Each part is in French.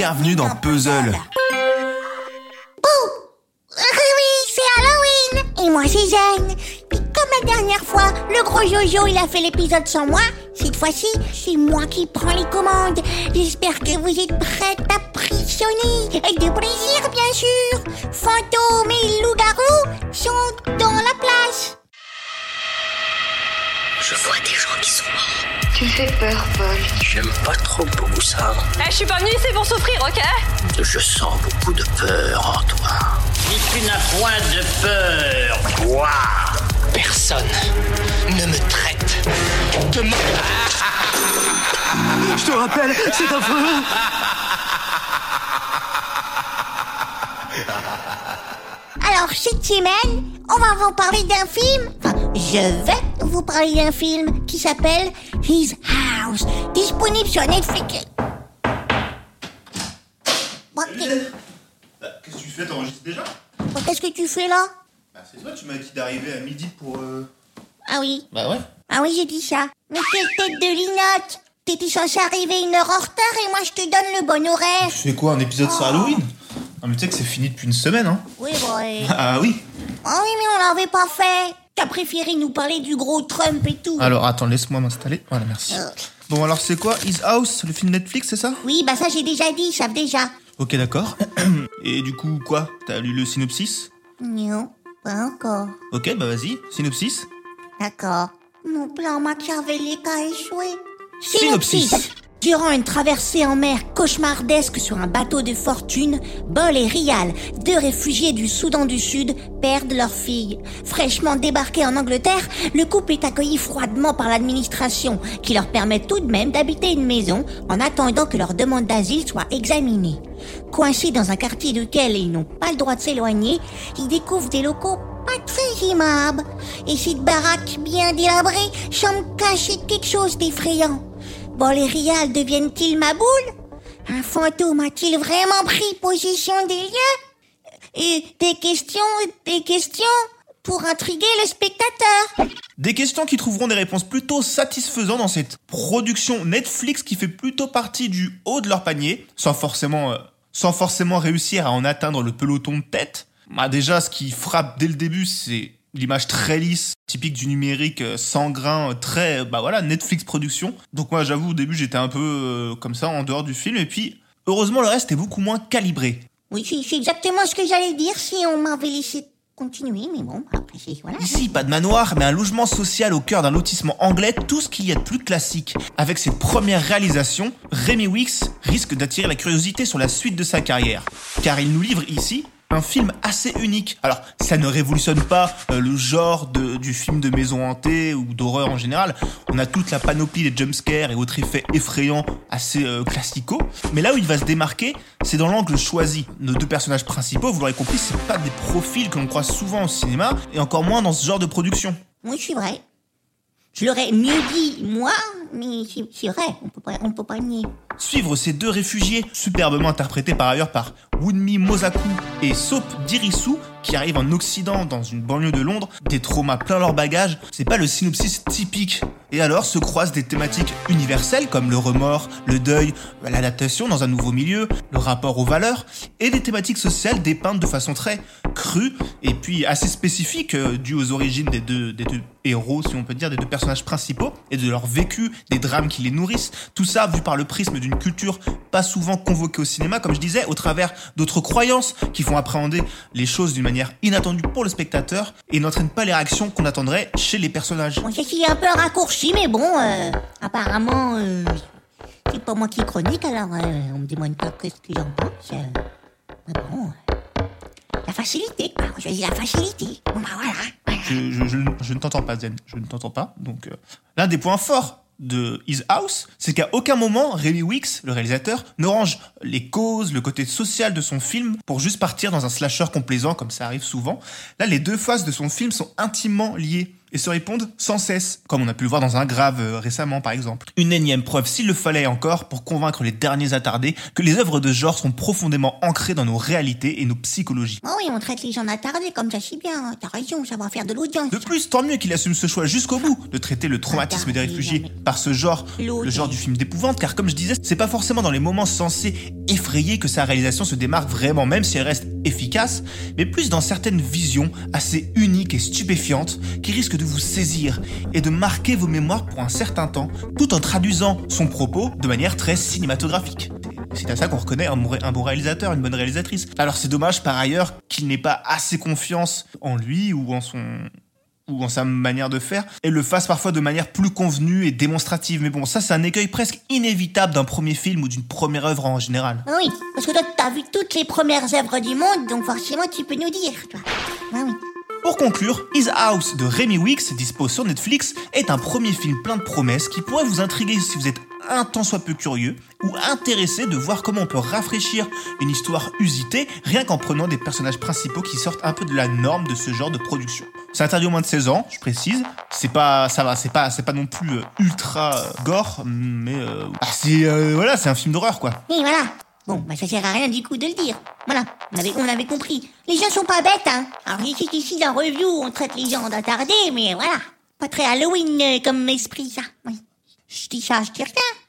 Bienvenue dans Puzzle. Oui, c'est Halloween Et moi c'est Jeanne Puis comme la dernière fois, le gros Jojo il a fait l'épisode sans moi, cette fois-ci, c'est moi qui prends les commandes. J'espère que vous êtes prêtes à prisonner, avec de plaisir bien sûr. Fantômes et loups-garous sont dans la place. Je vois des gens qui sont morts. Tu fais peur, Paul. J'aime pas trop beaucoup ça. Eh, je suis pas venue ici pour souffrir, ok? Je sens beaucoup de peur en toi. Si tu n'as point de peur, moi, personne ne me traite de mort. Je te rappelle, c'est affreux. Alors cette semaine, on va vous parler d'un film. Enfin, je vais vous parler d'un film qui s'appelle His House, disponible sur Netflix. Bon, qu'est- Qu'est-ce que tu fais? T'enregistres déjà? Bon, Qu'est-ce que tu fais là? Bah c'est toi, tu m'as dit d'arriver à midi pour... Euh... Ah oui, Bah ouais. ah oui, j'ai dit ça. Mais quelle tête de linotte T'étais censé arriver une heure en retard et moi je te donne le bon horaire. Tu fais quoi, un épisode sur Halloween? Non mais tu sais que c'est fini depuis une semaine, hein Oui, bon, ouais. Ah oui Ah oui, mais on l'avait pas fait. T'as préféré nous parler du gros Trump et tout. Alors attends, laisse-moi m'installer. Voilà, merci. Euh. Bon alors c'est quoi? His House, le film Netflix, c'est ça? Oui, bah ça j'ai déjà dit, ils savent déjà. Ok d'accord. Et du coup quoi? T'as lu le synopsis? Non, pas encore. Ok bah vas-y, synopsis. D'accord. Mon plan machiavélique a échoué. Synopsis. Durant une traversée en mer cauchemardesque sur un bateau de fortune, Bol et Rial, deux réfugiés du Soudan du Sud, perdent leur fille. Fraîchement débarqués en Angleterre, le couple est accueilli froidement par l'administration, qui leur permet tout de même d'habiter une maison en attendant que leur demande d'asile soit examinée. Coincés dans un quartier duquel ils n'ont pas le droit de s'éloigner, ils découvrent des locaux pas très aimables. Et cette baraque bien délabrée semble cacher quelque chose d'effrayant. Rial deviennent-ils ma boule? Un fantôme a-t-il vraiment pris possession des lieux? Et des questions, des questions pour intriguer le spectateur. Des questions qui trouveront des réponses plutôt satisfaisantes dans cette production Netflix qui fait plutôt partie du haut de leur panier, sans forcément, euh, réussir à en atteindre le peloton de tête. Bah déjà, ce qui frappe dès le début, c'est l'image très lisse, typique du numérique, euh, sans grain, euh, très, bah voilà, Netflix production. Donc moi, j'avoue, au début, j'étais un peu euh, comme ça, en dehors du film, et puis, heureusement, le reste est beaucoup moins calibré. Oui, c'est exactement ce que j'allais dire si on m'avait laissé continuer, mais bon, après voilà. Ici, pas de manoir, mais un logement social au cœur d'un lotissement anglais, tout ce qu'il y a de plus classique. Avec ses premières réalisations, Rémi Wicks risque d'attirer la curiosité sur la suite de sa carrière. Car il nous livre ici un film assez unique. Alors, ça ne révolutionne pas euh, le genre du film de maison hantée ou d'horreur en général. On a toute la panoplie des jumpscares et autres effets effrayants assez euh, classicaux. Mais là où il va se démarquer, c'est dans l'angle choisi. Nos deux personnages principaux, vous l'aurez compris, c'est pas des profils que l'on croise souvent au cinéma, et encore moins dans ce genre de production. Oui, c'est vrai. Je l'aurais mieux dit, moi, mais c'est c'est vrai, on peut pas, on peut pas nier. Suivre ces deux réfugiés, superbement interprétés par ailleurs par Wunmi Mosaku et Soap Dirisu, qui arrivent en Occident dans une banlieue de Londres, des traumas plein leur bagage, c'est pas le synopsis typique. Et alors se croisent des thématiques universelles comme le remords, le deuil, l'adaptation dans un nouveau milieu, le rapport aux valeurs, et des thématiques sociales dépeintes de façon très crue et puis assez spécifique euh, due aux origines des deux, des deux héros, si on peut dire, des deux personnages principaux et de leur vécu, des drames qui les nourrissent. Tout ça vu par le prisme d'une culture pas souvent convoquée au cinéma, comme je disais, au travers d'autres croyances qui font appréhender les choses d'une manière inattendue pour le spectateur et n'entraînent pas les réactions qu'on attendrait chez les personnages. Bon, c'est un peu raccourci, mais bon, euh, apparemment, euh, c'est pas moi qui chronique, alors euh, on me demande pas qu'est-ce que j'en pense. mais bon, la facilité, quoi. Je dis la facilité. Bon, bah voilà. voilà. Je, je- je- je ne t'entends pas, Zen. Je ne t'entends pas. Donc, l'un des points forts de His House, c'est qu'à aucun moment, Rémi Wicks, le réalisateur, ne range les causes, le côté social de son film pour juste partir dans un slasher complaisant, comme ça arrive souvent. Là, les deux faces de son film sont intimement liées. Et se répondent sans cesse, comme on a pu le voir dans un grave euh, récemment par exemple. Une énième preuve, s'il le fallait encore, pour convaincre les derniers attardés que les œuvres de genre sont profondément ancrées dans nos réalités et nos psychologies. Oh oui, on traite les gens d'attardés comme ça si bien. T'as raison, ça va faire de l'audience. De plus, tant mieux qu'il assume ce choix jusqu'au bout, de traiter le traumatisme des réfugiés par ce genre, le genre du film d'épouvante, car comme je disais, c'est pas forcément dans les moments censés effrayer que sa réalisation se démarque vraiment, même si elle reste efficace, mais plus dans certaines visions assez uniques et stupéfiantes qui risquent de vous saisir et de marquer vos mémoires pour un certain temps, tout en traduisant son propos de manière très cinématographique. C'est à ça qu'on reconnaît un, bon réalisateur, une bonne réalisatrice. Alors c'est dommage par ailleurs qu'il n'ait pas assez confiance en lui ou en son ou en sa manière de faire, et le fasse parfois de manière plus convenue et démonstrative. Mais bon, ça c'est un écueil presque inévitable d'un premier film ou d'une première œuvre en général. Oui, parce que toi t'as vu toutes les premières œuvres du monde, donc forcément tu peux nous dire, toi. Ah oui. Pour conclure, His House de Rémi Wicks, dispo sur Netflix, est un premier film plein de promesses qui pourrait vous intriguer si vous êtes un tant soit peu curieux ou intéressé de voir comment on peut rafraîchir une histoire usitée rien qu'en prenant des personnages principaux qui sortent un peu de la norme de ce genre de production. C'est interdit au moins de 16 ans, je précise. C'est pas, ça va, c'est pas, c'est pas non plus euh, ultra euh, gore, mais euh, ah, c'est, voilà, c'est un film d'horreur quoi. Bon, bah ça sert à rien du coup de le dire. Voilà, on avait, on avait compris. Les gens sont pas bêtes, hein. Alors ici, ici dans Review, on traite les gens d'attardés, mais voilà. Pas très Halloween comme esprit, ça. Oui. Je dis ça, je dis rien.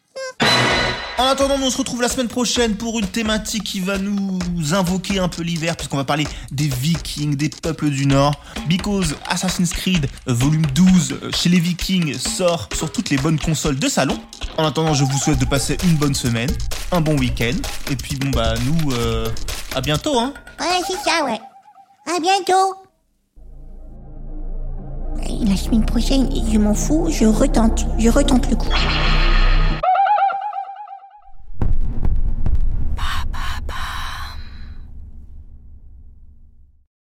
En attendant, on se retrouve la semaine prochaine pour une thématique qui va nous invoquer un peu l'hiver, puisqu'on va parler des Vikings, des peuples du Nord. Because Assassin's Creed volume 12 chez les Vikings sort sur toutes les bonnes consoles de salon. En attendant, je vous souhaite de passer une bonne semaine, un bon week-end, et puis bon bah nous, euh, à bientôt hein. Ouais, c'est ça, ouais. À bientôt. La semaine prochaine, je m'en fous, je retente, je retente le coup.